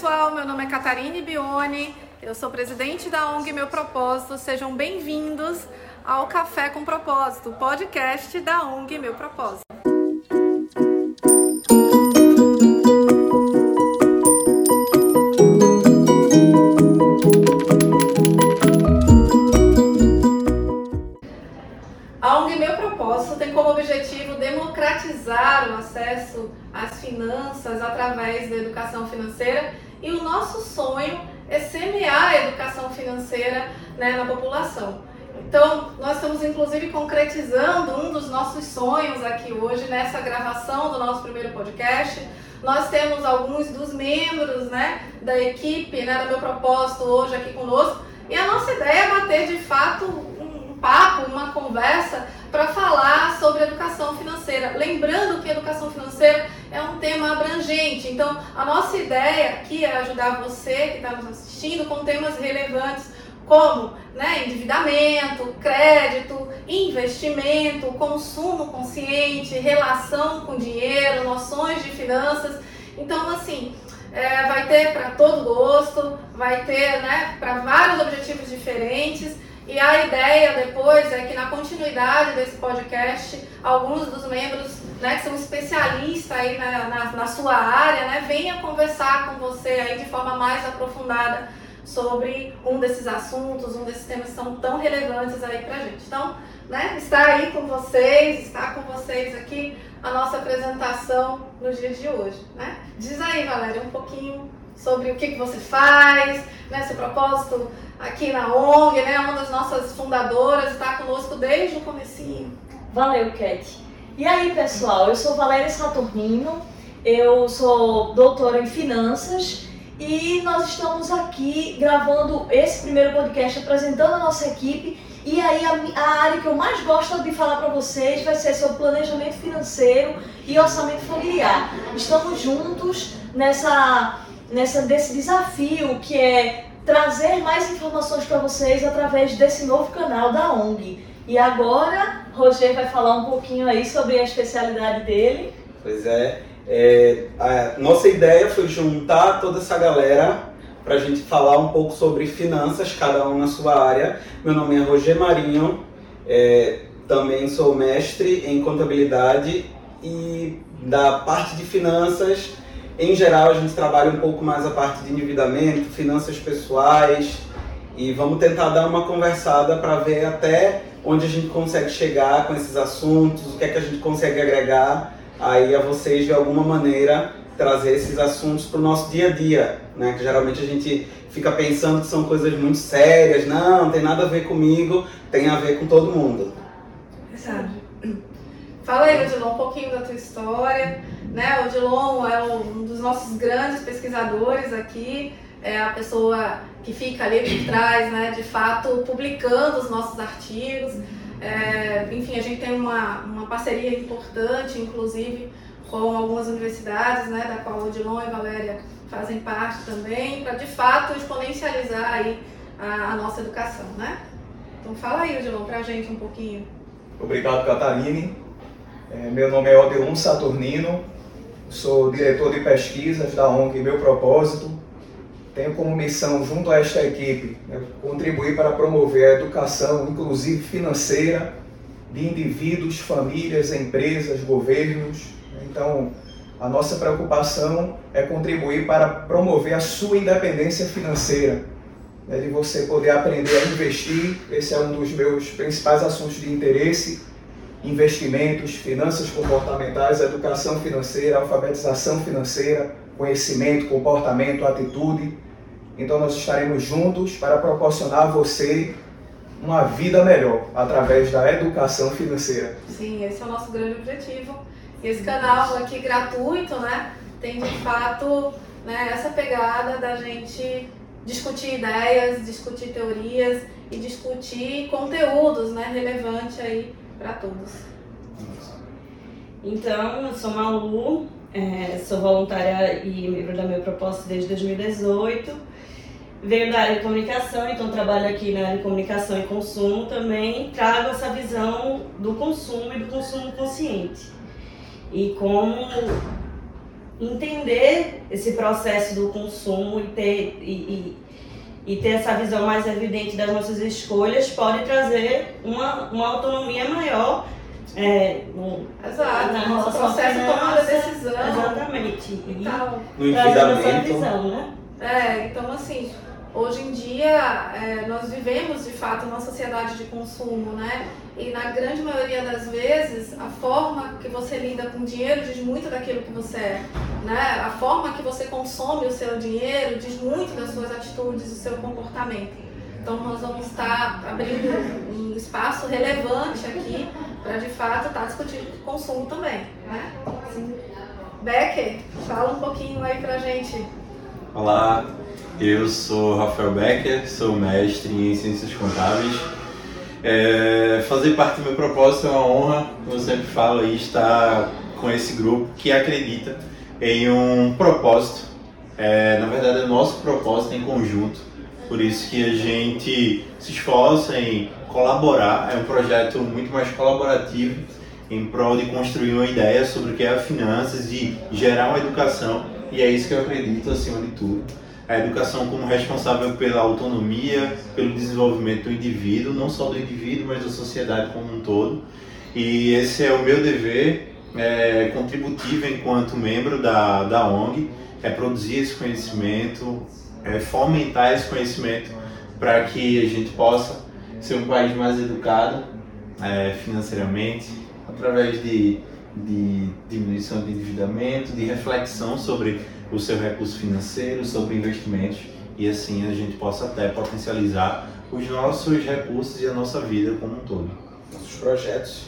pessoal, meu nome é Catarine Bione, eu sou presidente da ONG Meu Propósito. Sejam bem-vindos ao Café com Propósito, podcast da ONG Meu Propósito. A ONG Meu Propósito tem como objetivo democratizar o acesso às finanças através da educação financeira e o nosso sonho é semear a educação financeira né, na população. Então, nós estamos inclusive concretizando um dos nossos sonhos aqui hoje nessa gravação do nosso primeiro podcast. Nós temos alguns dos membros né, da equipe, né, do meu propósito hoje aqui conosco. E a nossa ideia é bater de fato um papo, uma conversa para falar sobre educação financeira. Lembrando que educação financeira é um tema abrangente, então a nossa ideia aqui é ajudar você que está nos assistindo com temas relevantes como né, endividamento, crédito, investimento, consumo consciente, relação com dinheiro, noções de finanças. Então, assim, é, vai ter para todo gosto, vai ter né, para vários objetivos diferentes. E a ideia depois é que na continuidade desse podcast, alguns dos membros né, que são especialistas aí na, na, na sua área, né, venha conversar com você aí de forma mais aprofundada sobre um desses assuntos, um desses temas que são tão relevantes aí pra gente. Então, né, está aí com vocês, está com vocês aqui a nossa apresentação no dia de hoje, né? Diz aí, Valéria, um pouquinho sobre o que, que você faz, né, seu propósito aqui na ONG, né, uma das nossas fundadoras, está conosco desde o comecinho. Valeu, Cat. E aí, pessoal, eu sou Valéria Saturnino, eu sou doutora em finanças e nós estamos aqui gravando esse primeiro podcast apresentando a nossa equipe. E aí a, a área que eu mais gosto de falar para vocês vai ser sobre planejamento financeiro e orçamento familiar. Estamos juntos nessa, nessa desse desafio que é trazer mais informações para vocês através desse novo canal da ONG. E agora, Roger vai falar um pouquinho aí sobre a especialidade dele. Pois é, é, a nossa ideia foi juntar toda essa galera para a gente falar um pouco sobre finanças, cada um na sua área. Meu nome é Roger Marinho, é, também sou mestre em contabilidade e da parte de finanças, em geral, a gente trabalha um pouco mais a parte de endividamento, finanças pessoais e vamos tentar dar uma conversada para ver até onde a gente consegue chegar com esses assuntos, o que é que a gente consegue agregar aí a vocês de alguma maneira trazer esses assuntos para o nosso dia a dia, né? Que geralmente a gente fica pensando que são coisas muito sérias, não, não tem nada a ver comigo, tem a ver com todo mundo. Exato. Fala aí, Odilon, um pouquinho da tua história. Né? O Odilon é um dos nossos grandes pesquisadores aqui, é a pessoa que fica ali por trás, né, de fato, publicando os nossos artigos. É, enfim, a gente tem uma, uma parceria importante, inclusive, com algumas universidades, né, da qual o Odilon e a Valéria fazem parte também, para de fato exponencializar aí a, a, nossa educação, né? Então fala aí, Odilon, para a gente um pouquinho. Obrigado, Catarine. É, meu nome é Odeon Saturnino, sou diretor de pesquisas da ONG Meu Propósito, tenho como missão, junto a esta equipe, né, contribuir para promover a educação, inclusive financeira, de indivíduos, famílias, empresas, governos. Então, a nossa preocupação é contribuir para promover a sua independência financeira, né, de você poder aprender a investir. Esse é um dos meus principais assuntos de interesse. Investimentos, finanças comportamentais, educação financeira, alfabetização financeira, conhecimento, comportamento, atitude. Então nós estaremos juntos para proporcionar a você uma vida melhor através da educação financeira. Sim, esse é o nosso grande objetivo. E esse canal aqui gratuito, né, tem de fato né, essa pegada da gente discutir ideias, discutir teorias e discutir conteúdos, né, relevantes aí para todos. Então, eu sou Malu, é, sou voluntária e membro da Meu Propósito desde 2018. Venho da área de comunicação, então trabalho aqui na área de comunicação e consumo também. Trago essa visão do consumo e do consumo consciente. E como entender esse processo do consumo e ter, e, e, e, ter essa visão mais evidente das nossas escolhas pode trazer uma, uma autonomia maior é, no, Exato, na nosso processo de tomada de decisão. Exatamente. E, então, no trazendo essa visão, né? É, então assim, hoje em dia é, nós vivemos de fato uma sociedade de consumo, né? E na grande maioria das vezes, a forma que você lida com dinheiro diz muito daquilo que você é. Né? A forma que você consome o seu dinheiro diz muito das suas atitudes, do seu comportamento. Então nós vamos estar abrindo um espaço relevante aqui para de fato estar discutindo consumo também. Né? Becker, fala um pouquinho aí pra gente. Olá, eu sou Rafael Becker, sou mestre em Ciências Contábeis é, fazer parte do meu propósito é uma honra, como eu sempre falo, aí, estar com esse grupo que acredita em um propósito. É, na verdade, é nosso propósito em conjunto, por isso que a gente se esforça em colaborar. É um projeto muito mais colaborativo em prol de construir uma ideia sobre o que é a finanças e gerar uma educação, e é isso que eu acredito acima de tudo a educação como responsável pela autonomia, pelo desenvolvimento do indivíduo, não só do indivíduo, mas da sociedade como um todo. E esse é o meu dever é, contributivo enquanto membro da, da ONG, é produzir esse conhecimento, é fomentar esse conhecimento para que a gente possa ser um país mais educado é, financeiramente, através de, de diminuição de endividamento, de reflexão sobre o seu recurso financeiro, sobre investimentos e assim a gente possa até potencializar os nossos recursos e a nossa vida como um todo. Nossos projetos.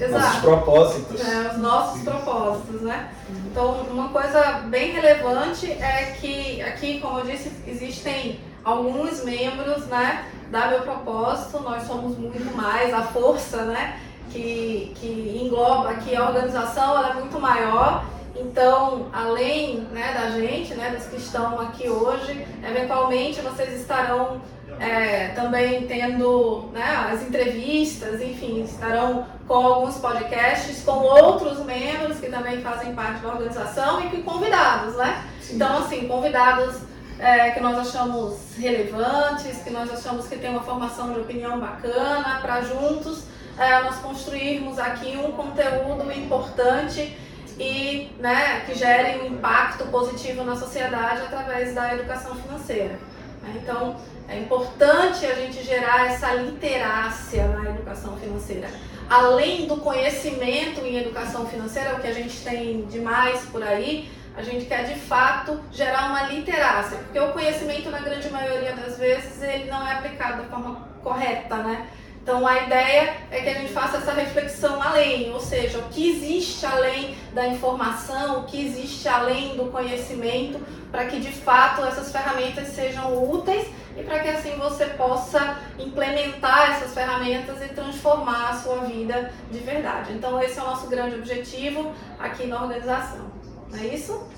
Exato. Nossos propósitos. É, os nossos propósitos, né? Então, uma coisa bem relevante é que aqui, como eu disse, existem alguns membros, né, da meu propósito. Nós somos muito mais a força, né, que, que engloba aqui a organização, ela é muito maior então, além né, da gente, né, dos que estão aqui hoje, eventualmente vocês estarão é, também tendo né, as entrevistas, enfim, estarão com alguns podcasts com outros membros que também fazem parte da organização e que convidados, né? Sim. Então, assim, convidados é, que nós achamos relevantes, que nós achamos que tem uma formação de opinião bacana, para juntos é, nós construirmos aqui um conteúdo importante e né, que gerem um impacto positivo na sociedade através da educação financeira. Né? Então, é importante a gente gerar essa literácia na educação financeira. Além do conhecimento em educação financeira, o que a gente tem demais por aí, a gente quer de fato gerar uma literácia, porque o conhecimento, na grande maioria das vezes, ele não é aplicado da forma correta, né? Então a ideia é que a gente faça essa reflexão além, ou seja, o que existe além da informação, o que existe além do conhecimento, para que de fato essas ferramentas sejam úteis e para que assim você possa implementar essas ferramentas e transformar a sua vida de verdade. Então esse é o nosso grande objetivo aqui na organização. Não é isso?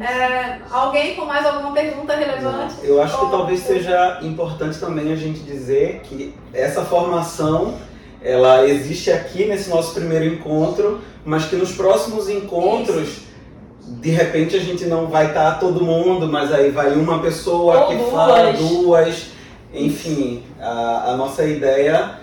É, alguém com mais alguma pergunta relevante? Eu acho que talvez seja importante também a gente dizer que essa formação ela existe aqui nesse nosso primeiro encontro, mas que nos próximos encontros Isso. de repente a gente não vai estar todo mundo, mas aí vai uma pessoa Ou que duas. fala, duas, enfim, a, a nossa ideia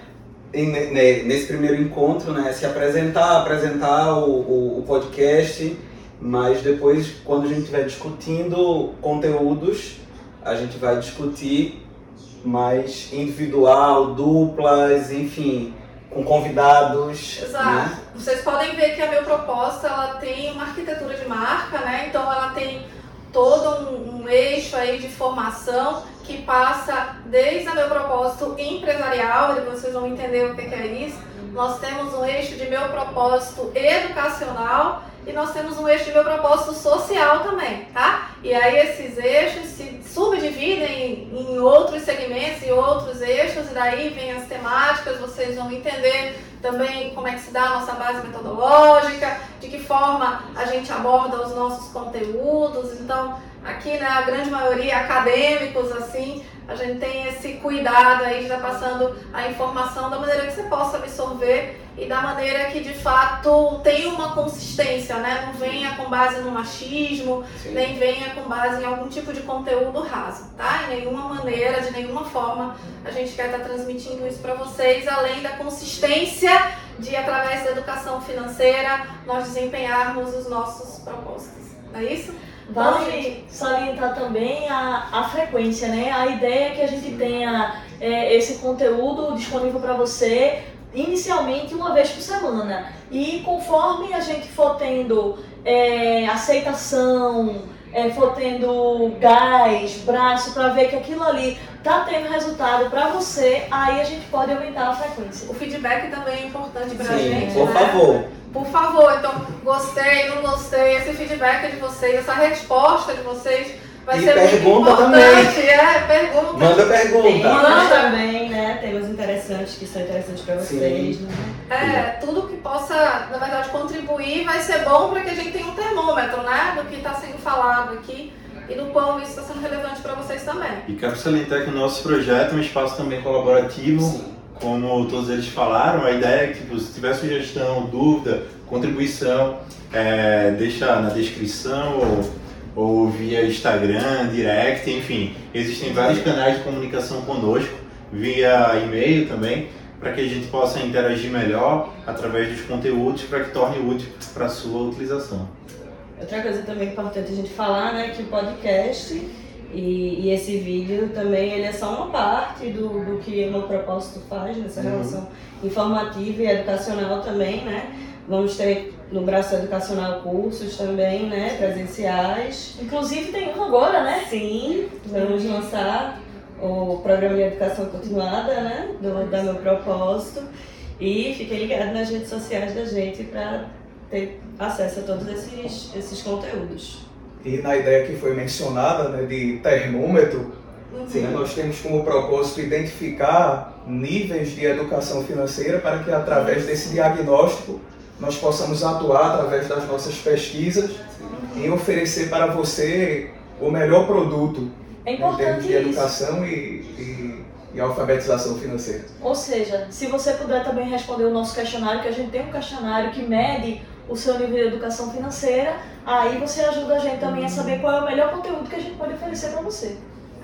nesse primeiro encontro, né, se apresentar, apresentar o, o, o podcast mas depois, quando a gente estiver discutindo conteúdos, a gente vai discutir mais individual, duplas, enfim, com convidados. Exato. Né? Vocês podem ver que a meu proposta ela tem uma arquitetura de marca, né? Então ela tem todo um, um eixo aí de formação que passa desde a meu propósito empresarial, e vocês vão entender o que é isso. Nós temos um eixo de meu propósito educacional e nós temos um eixo de meu propósito social também, tá? E aí esses eixos se subdividem em outros segmentos e outros eixos, e daí vem as temáticas, vocês vão entender também como é que se dá a nossa base metodológica, de que forma a gente aborda os nossos conteúdos. Então, aqui, né, a grande maioria acadêmicos, assim, a gente tem esse cuidado aí de estar passando a informação da maneira que você possa absorver e da maneira que de fato tem uma consistência, né? Não venha com base no machismo, Sim. nem venha com base em algum tipo de conteúdo raso, tá? Em nenhuma maneira, de nenhuma forma, a gente quer estar transmitindo isso para vocês, além da consistência de, através da educação financeira, nós desempenharmos os nossos propósitos. Não é isso? Vale salientar também a, a frequência, né? A ideia é que a gente tenha é, esse conteúdo disponível para você inicialmente uma vez por semana. E conforme a gente for tendo é, aceitação, é, for tendo gás, braço, para ver que aquilo ali tá tendo resultado para você, aí a gente pode aumentar a frequência. O feedback também é importante para a gente. Por né? favor. Por favor, então, gostei, não gostei, esse feedback de vocês, essa resposta de vocês vai e ser pergunta muito importante. Também. É, pergunta. Manda pergunta. Tem Manda também, né? Temas interessantes que são interessantes para vocês, né? É, tudo que possa, na verdade, contribuir vai ser bom para que a gente tenha um termômetro, né? Do que está sendo falado aqui e do quão isso está sendo relevante para vocês também. E quero salientar que o nosso projeto é um espaço também colaborativo. Sim como todos eles falaram, a ideia é que tipo, se tiver sugestão, dúvida, contribuição, é, deixa na descrição ou, ou via Instagram, direct, enfim. Existem vários canais de comunicação conosco, via e-mail também, para que a gente possa interagir melhor através dos conteúdos para que torne útil para a sua utilização. Outra coisa também importante a gente falar, né, que o podcast e, e, esse vídeo também ele é só uma parte do, do que o meu propósito faz nessa uhum. relação informativa e educacional também, né? Vamos ter no braço educacional cursos também, né? Presenciais. Inclusive tem um agora, né? Sim, vamos lançar o programa de educação continuada, né? Do, da meu propósito. E fiquem ligados nas redes sociais da gente para ter acesso a todos esses, esses conteúdos. E na ideia que foi mencionada né, de termômetro, Sim. Né, nós temos como propósito identificar níveis de educação financeira para que através desse diagnóstico nós possamos atuar através das nossas pesquisas em oferecer para você o melhor produto é em termos de educação e, e, e, alfabetização financeira. Ou seja, se você puder também responder o nosso questionário, que a gente tem um questionário que mede o seu nível de educação financeira, aí você ajuda a gente também a saber qual é o melhor conteúdo que a gente pode oferecer para você.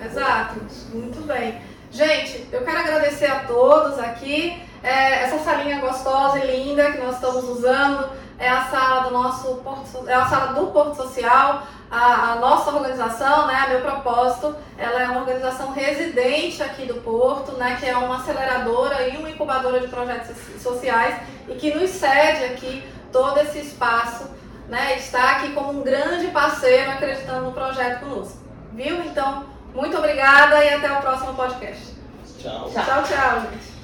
Exato, muito bem. Gente, eu quero agradecer a todos aqui. É, essa salinha gostosa e linda que nós estamos usando é a sala do nosso Porto, é a sala do Porto Social. A, a, nossa organização, né, a meu propósito, ela é uma organização residente aqui do Porto, né, que é uma aceleradora e uma incubadora de projetos sociais e que nos cede aqui todo esse espaço, né, está aqui como um grande parceiro acreditando no projeto conosco. Viu? Então, muito obrigada e até o próximo podcast. Tchau. Tchau, tchau, gente.